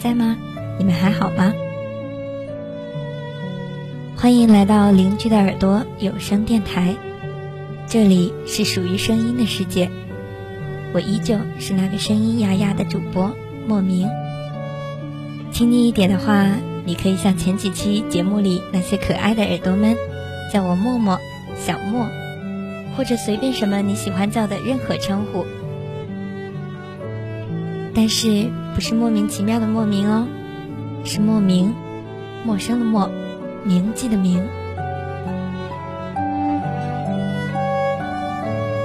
在吗？你们还好吗？欢迎来到邻居的耳朵有声电台，这里是属于声音的世界。我依旧是那个声音哑哑的主播莫名。亲昵一点的话，你可以像前几期节目里那些可爱的耳朵们，叫我默默、小莫，或者随便什么你喜欢叫的任何称呼。但是不是莫名其妙的莫名哦，是莫名，陌生的陌。铭记的铭。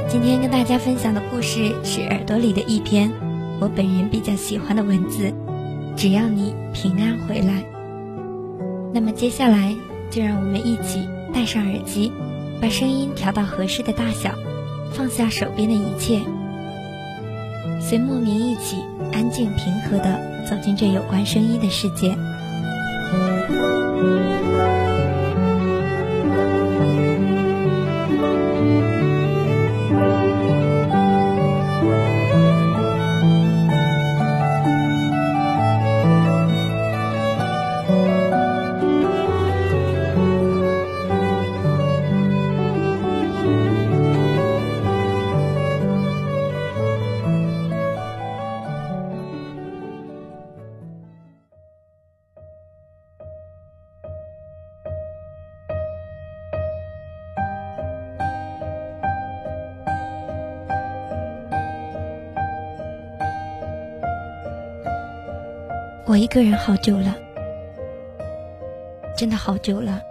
今天跟大家分享的故事是耳朵里的一篇我本人比较喜欢的文字。只要你平安回来，那么接下来就让我们一起戴上耳机，把声音调到合适的大小，放下手边的一切，随莫名一起安静平和的走进这有关声音的世界。我一个人好久了，真的好久了，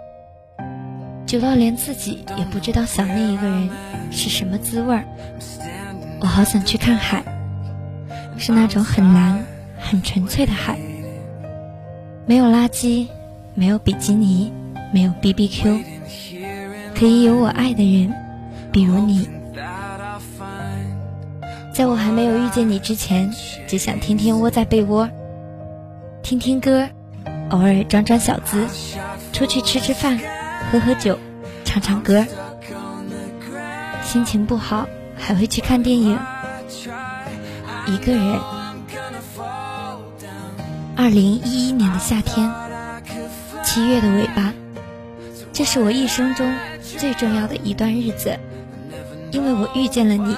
久到连自己也不知道想念一个人是什么滋味儿。我好想去看海，是那种很蓝、很纯粹的海，没有垃圾，没有比基尼，没有 BBQ，可以有我爱的人，比如你。在我还没有遇见你之前，只想天天窝在被窝。听听歌，偶尔装装小资，出去吃吃饭，喝喝酒，唱唱歌。心情不好还会去看电影，一个人。二零一一年的夏天，七月的尾巴，这是我一生中最重要的一段日子，因为我遇见了你。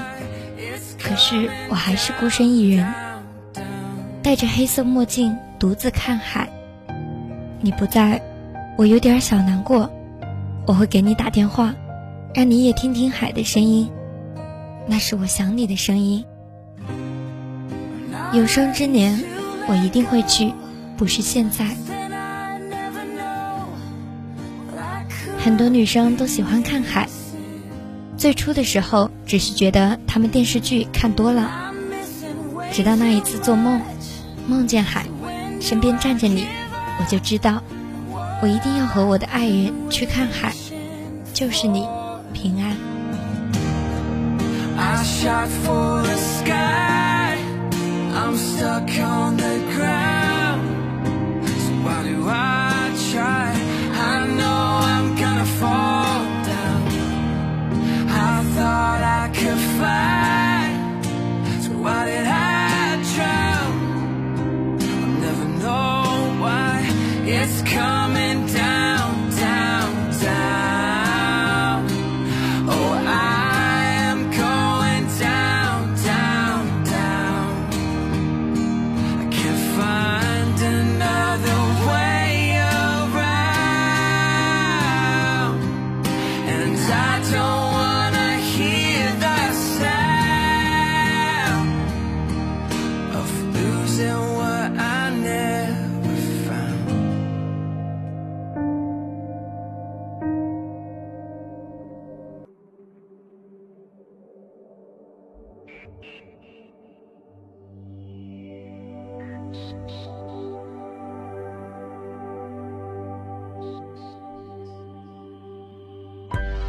可是我还是孤身一人，戴着黑色墨镜。独自看海，你不在，我有点小难过。我会给你打电话，让你也听听海的声音，那是我想你的声音。有生之年，我一定会去，不是现在。很多女生都喜欢看海，最初的时候只是觉得他们电视剧看多了，直到那一次做梦，梦见海。身边站着你，我就知道，我一定要和我的爱人去看海，就是你，平安。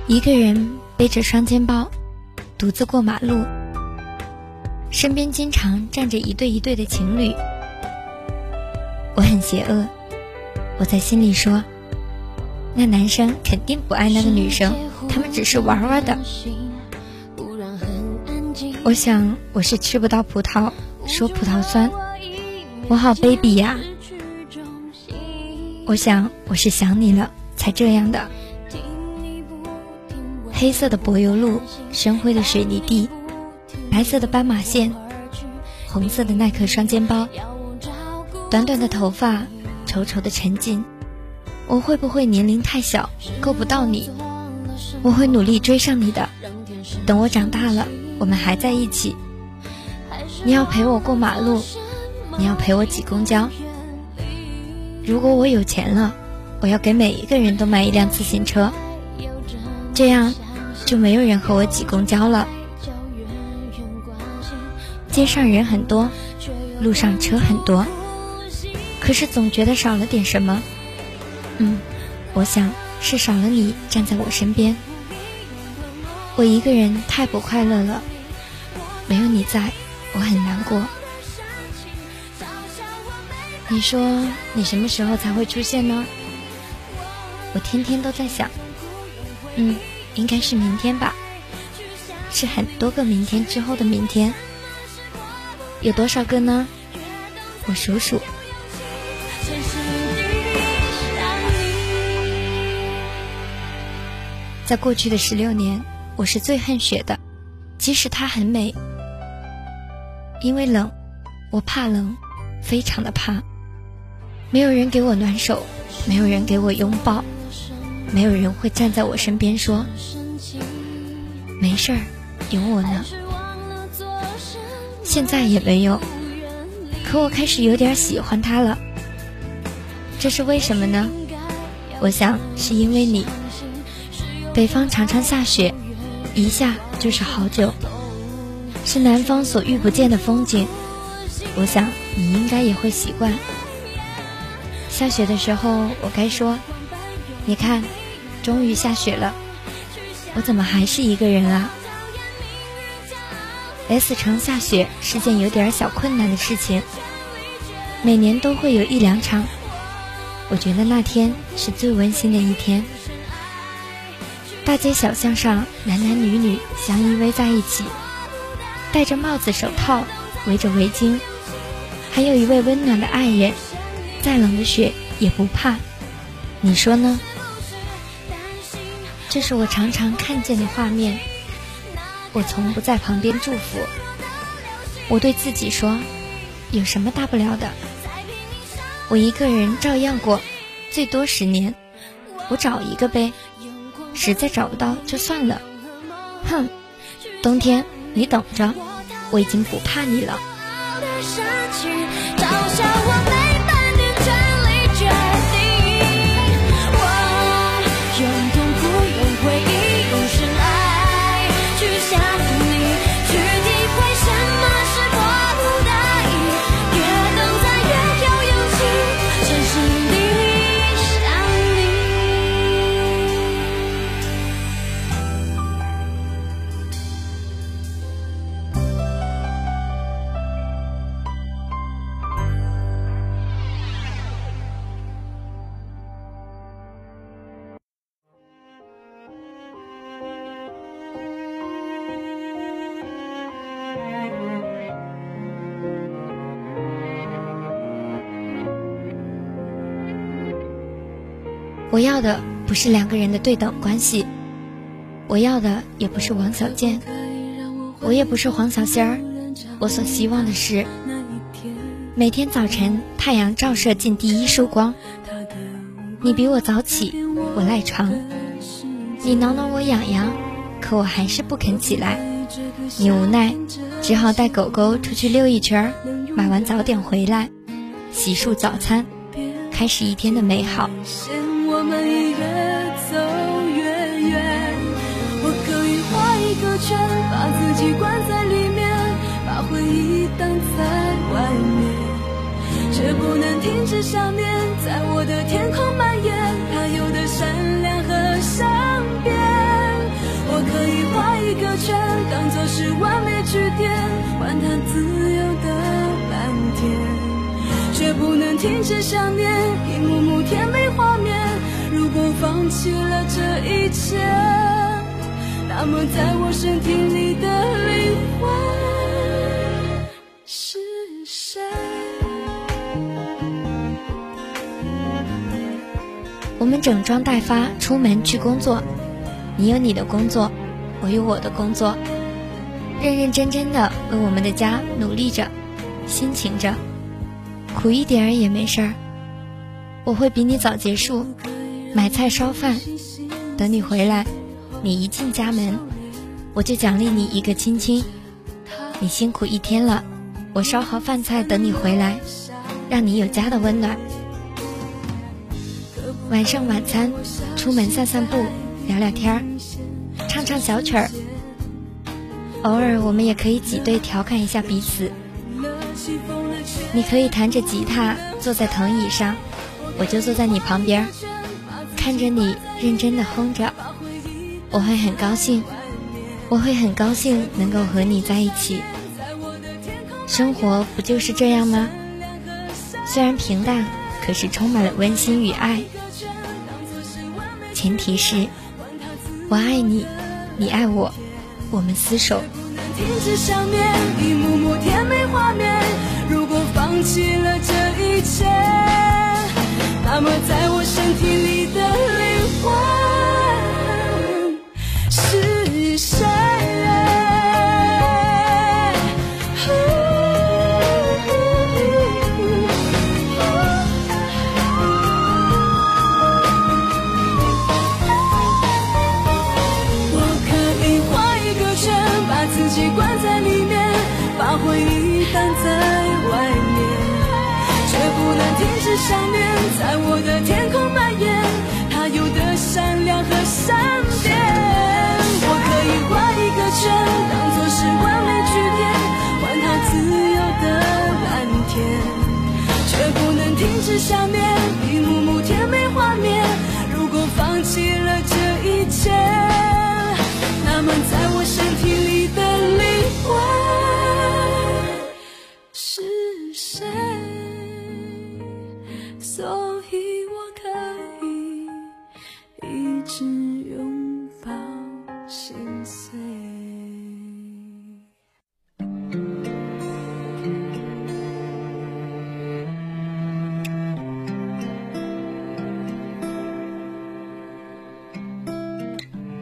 一个人背着双肩包，独自过马路，身边经常站着一对一对的情侣。我很邪恶，我在心里说，那男生肯定不爱那个女生，他们只是玩玩的。我想我是吃不到葡萄说葡萄酸，我好卑鄙呀！我想我是想你了才这样的。黑色的柏油路，深灰的水泥地，白色的斑马线，红色的耐克双肩包，短短的头发，丑丑的沉浸。我会不会年龄太小，够不到你？我会努力追上你的。等我长大了，我们还在一起。你要陪我过马路。你要陪我挤公交。如果我有钱了，我要给每一个人都买一辆自行车，这样就没有人和我挤公交了。街上人很多，路上车很多，可是总觉得少了点什么。嗯，我想是少了你站在我身边。我一个人太不快乐了，没有你在，我很难过。你说你什么时候才会出现呢？我天天都在想，嗯，应该是明天吧，是很多个明天之后的明天，有多少个呢？我数数。在过去的十六年，我是最恨雪的，即使它很美，因为冷，我怕冷，非常的怕。没有人给我暖手，没有人给我拥抱，没有人会站在我身边说：“没事儿，有我呢。”现在也没有，可我开始有点喜欢他了。这是为什么呢？我想是因为你。北方常常下雪，一下就是好久，是南方所遇不见的风景。我想你应该也会习惯。下雪的时候，我该说：“你看，终于下雪了。”我怎么还是一个人啊？S 城下雪是件有点小困难的事情，每年都会有一两场。我觉得那天是最温馨的一天。大街小巷上，男男女女相依偎在一起，戴着帽子、手套，围着围巾，还有一位温暖的爱人。再冷的雪也不怕，你说呢？这是我常常看见的画面。我从不在旁边祝福。我对自己说，有什么大不了的？我一个人照样过，最多十年。我找一个呗，实在找不到就算了。哼，冬天你等着，我已经不怕你了。我要的不是两个人的对等关系，我要的也不是王小贱，我也不是黄小仙儿。我所希望的是，每天早晨太阳照射进第一束光，你比我早起，我赖床，你挠挠我痒痒，可我还是不肯起来，你无奈，只好带狗狗出去溜一圈，买完早点回来，洗漱早餐，开始一天的美好。我们已越走越远，我可以画一个圈，把自己关在里面，把回忆挡在外面，却不能停止想念，在我的天空蔓延，它有的善良和善变。我可以画一个圈，当作是完美句点，换它自由的蓝天，却不能停止想念，一幕幕甜美画面。如果放弃了这一切那么在我身体里的灵魂是谁？我们整装待发出门去工作。你有你的工作我有我的工作。认认真真的为我们的家努力着辛勤着。苦一点儿也没事儿。我会比你早结束。买菜烧饭，等你回来。你一进家门，我就奖励你一个亲亲。你辛苦一天了，我烧好饭菜等你回来，让你有家的温暖。晚上晚餐，出门散散步，聊聊天儿，唱唱小曲儿。偶尔我们也可以挤兑调侃一下彼此。你可以弹着吉他坐在藤椅上，我就坐在你旁边，看着你认真的哼着。我会很高兴，我会很高兴能够和你在一起。生活不就是这样吗？虽然平淡，可是充满了温馨与爱。前提是，我爱你，你爱我，我们厮守。如果放弃了这一切，那么在我身体里的灵魂。想念在我的天空蔓延，它有的闪亮和闪电。我可以画一个圈，当作是完美句点，换它自由的蓝天，却不能停止想念一幕幕甜美画面。如果放弃了这一切，那么在我身体里的灵魂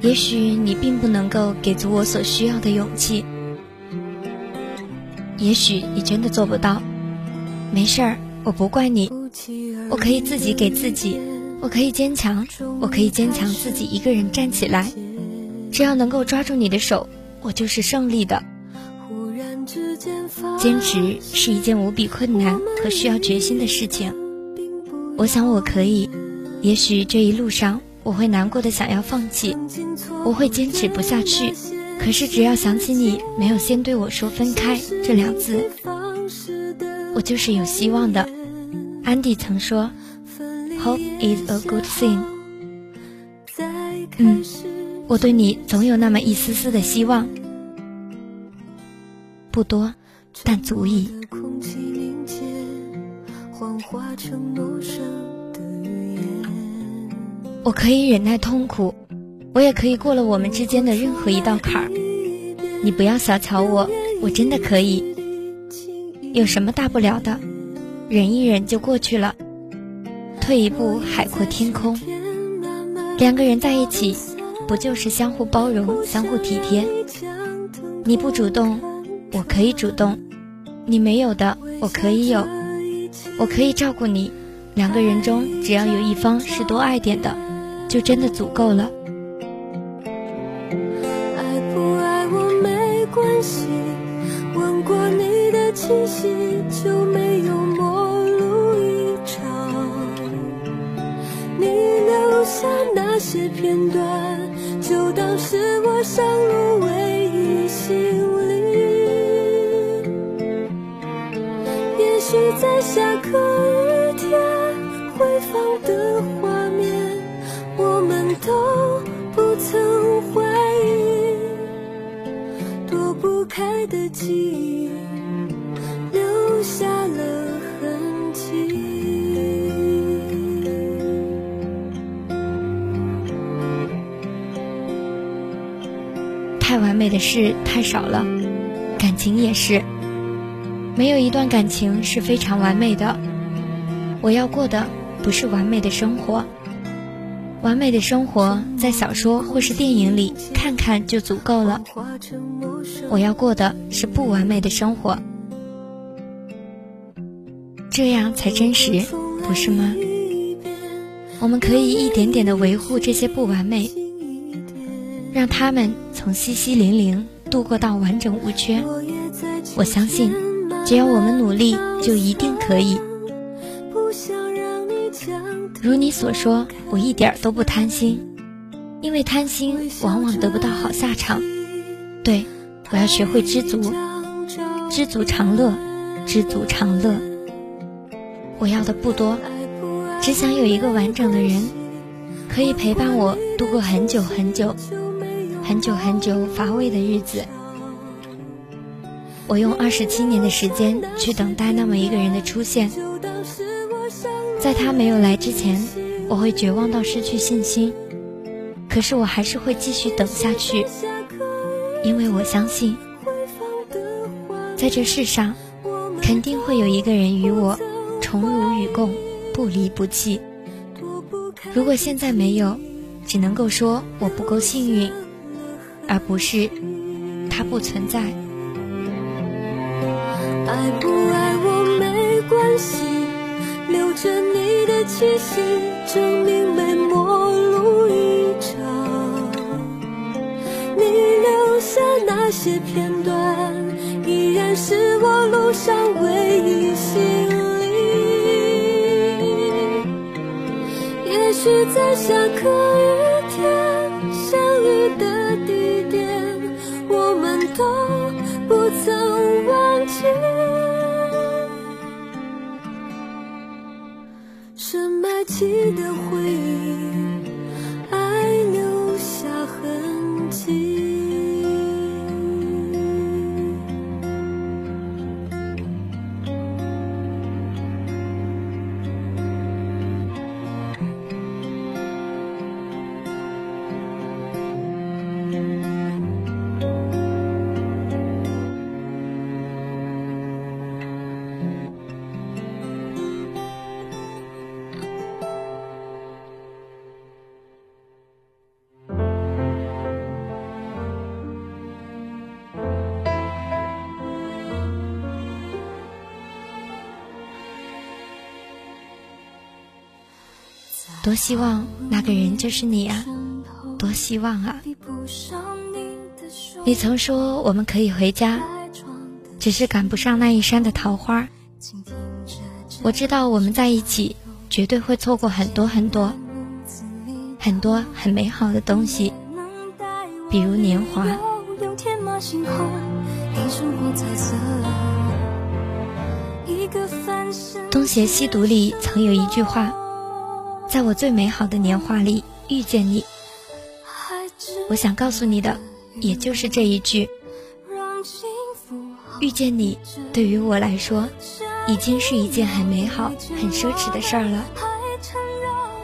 也许你并不能够给足我所需要的勇气，也许你真的做不到。没事儿，我不怪你，我可以自己给自己，我可以坚强，我可以坚强自己一个人站起来。只要能够抓住你的手，我就是胜利的。坚持是一件无比困难和需要决心的事情。我想我可以，也许这一路上。我会难过的，想要放弃，我会坚持不下去。可是只要想起你没有先对我说分开这两字，我就是有希望的。安迪曾说，Hope is a good thing。嗯，我对你总有那么一丝丝的希望，不多，但足以。我可以忍耐痛苦，我也可以过了我们之间的任何一道坎儿。你不要小瞧我，我真的可以。有什么大不了的？忍一忍就过去了。退一步，海阔天空。两个人在一起，不就是相互包容、相互体贴？你不主动，我可以主动；你没有的，我可以有。我可以照顾你。两个人中，只要有一方是多爱点的。就真的足够了。是太少了，感情也是，没有一段感情是非常完美的。我要过的不是完美的生活。完美的生活在小说或是电影里看看就足够了。我要过的是不完美的生活，这样才真实，不是吗？我们可以一点点的维护这些不完美，让他们从稀稀零零度过到完整无缺。我相信，只要我们努力，就一定可以。如你所说，我一点都不贪心，因为贪心往往得不到好下场。对，我要学会知足，知足常乐，知足常乐。我要的不多。只想有一个完整的人，可以陪伴我度过很久很久、很久很久乏味的日子。我用二十七年的时间去等待那么一个人的出现，在他没有来之前，我会绝望到失去信心。可是我还是会继续等下去，因为我相信，在这世上，肯定会有一个人与我宠辱与共。不离不弃。如果现在没有，只能够说我不够幸运，而不是他不存在。爱不爱我没关系，留着你的气息，证明没陌路一场。你留下那些片记得多希望那个人就是你啊！多希望啊！你曾说我们可以回家，只是赶不上那一山的桃花。我知道我们在一起绝对会错过很多很多很多很美好的东西，比如年华。东邪西毒里曾有一句话。在我最美好的年华里遇见你，我想告诉你的，也就是这一句。遇见你，对于我来说，已经是一件很美好、很奢侈的事儿了。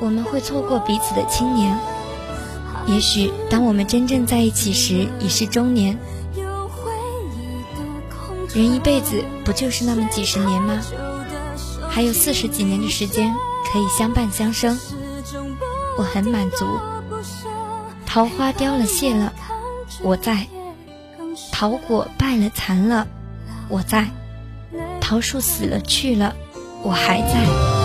我们会错过彼此的青年，也许当我们真正在一起时，已是中年。人一辈子不就是那么几十年吗？还有四十几年的时间。可以相伴相生，我很满足。桃花凋了谢了，我在；桃果败了残了，我在；桃树死了去了，我还在。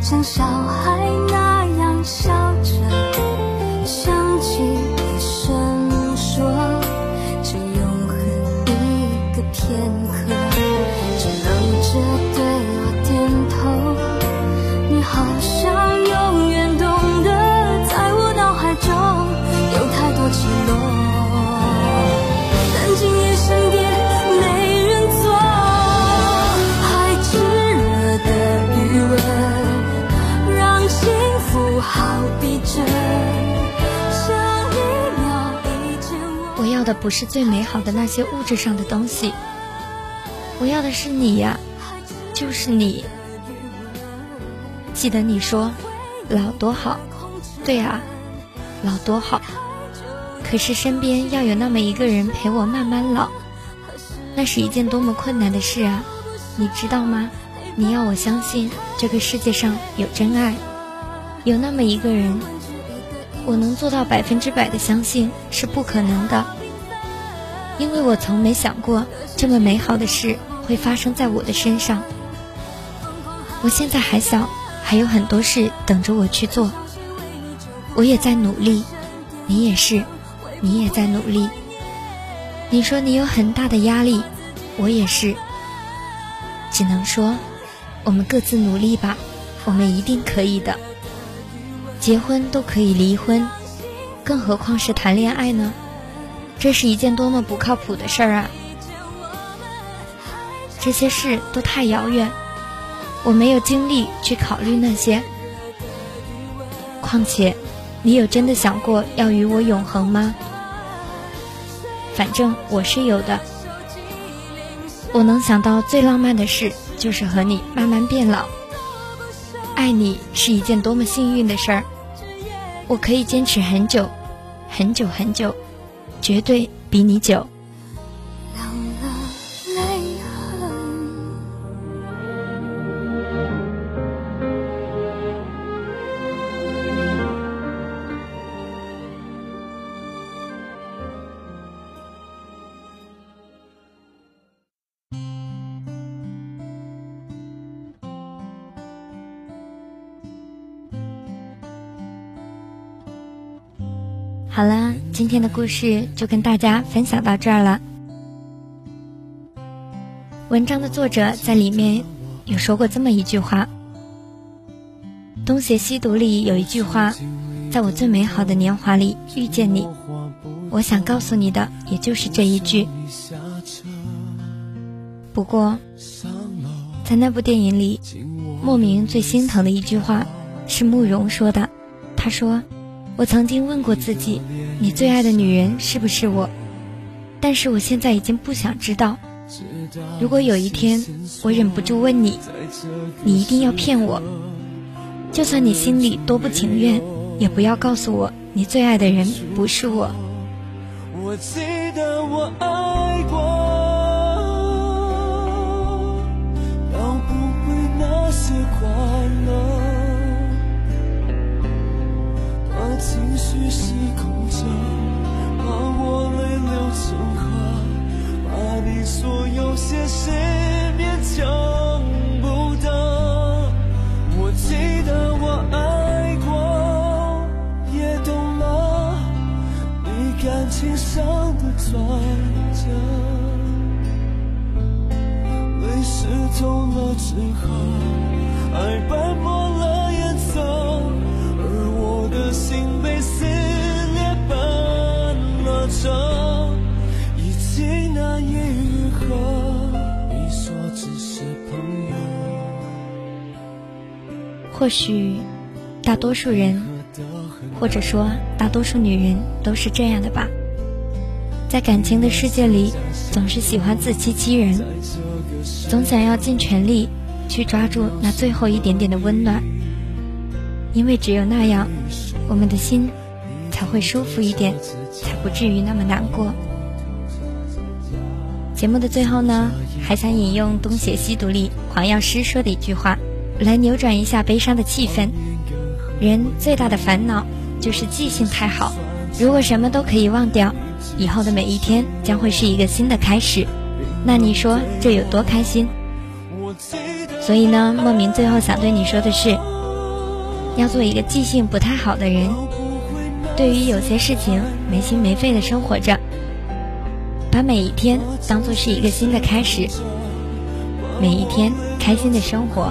像小孩那样笑不是最美好的那些物质上的东西，我要的是你呀，就是你。记得你说老多好，对啊，老多好。可是身边要有那么一个人陪我慢慢老，那是一件多么困难的事啊，你知道吗？你要我相信这个世界上有真爱，有那么一个人，我能做到百分之百的相信是不可能的，因为我从没想过这么美好的事会发生在我的身上。我现在还小，还有很多事等着我去做，我也在努力，你也是，你也在努力。你说你有很大的压力，我也是，只能说。我们各自努力吧，我们一定可以的。结婚都可以离婚，更何况是谈恋爱呢？这是一件多么不靠谱的事儿啊！这些事都太遥远，我没有精力去考虑那些。况且，你有真的想过要与我永恒吗？反正我是有的。我能想到最浪漫的事。就是和你慢慢变老，爱你是一件多么幸运的事儿，我可以坚持很久，很久很久，绝对比你久。好了，今天的故事就跟大家分享到这儿了。文章的作者在里面有说过这么一句话：“东邪西毒里有一句话，在我最美好的年华里遇见你，我想告诉你的也就是这一句。不过，在那部电影里，莫名最心疼的一句话是慕容说的，他说。”我曾经问过自己，你最爱的女人是不是我？但是我现在已经不想知道。如果有一天我忍不住问你，你一定要骗我，就算你心里多不情愿，也不要告诉我你最爱的人不是我。我记得我爱过，所有些事勉强不得。我记得我爱过，也懂了你感情上的转折，泪湿透了纸盒，爱斑驳或许，大多数人，或者说大多数女人都是这样的吧，在感情的世界里，总是喜欢自欺欺人，总想要尽全力去抓住那最后一点点的温暖，因为只有那样。我们的心才会舒服一点，才不至于那么难过。节目的最后呢，还想引用东邪西毒里黄药师说的一句话，来扭转一下悲伤的气氛。人最大的烦恼就是记性太好，如果什么都可以忘掉，以后的每一天将会是一个新的开始，那你说这有多开心？所以呢，莫名最后想对你说的是。要做一个记性不太好的人，对于有些事情没心没肺的生活着，把每一天当做是一个新的开始，每一天开心的生活。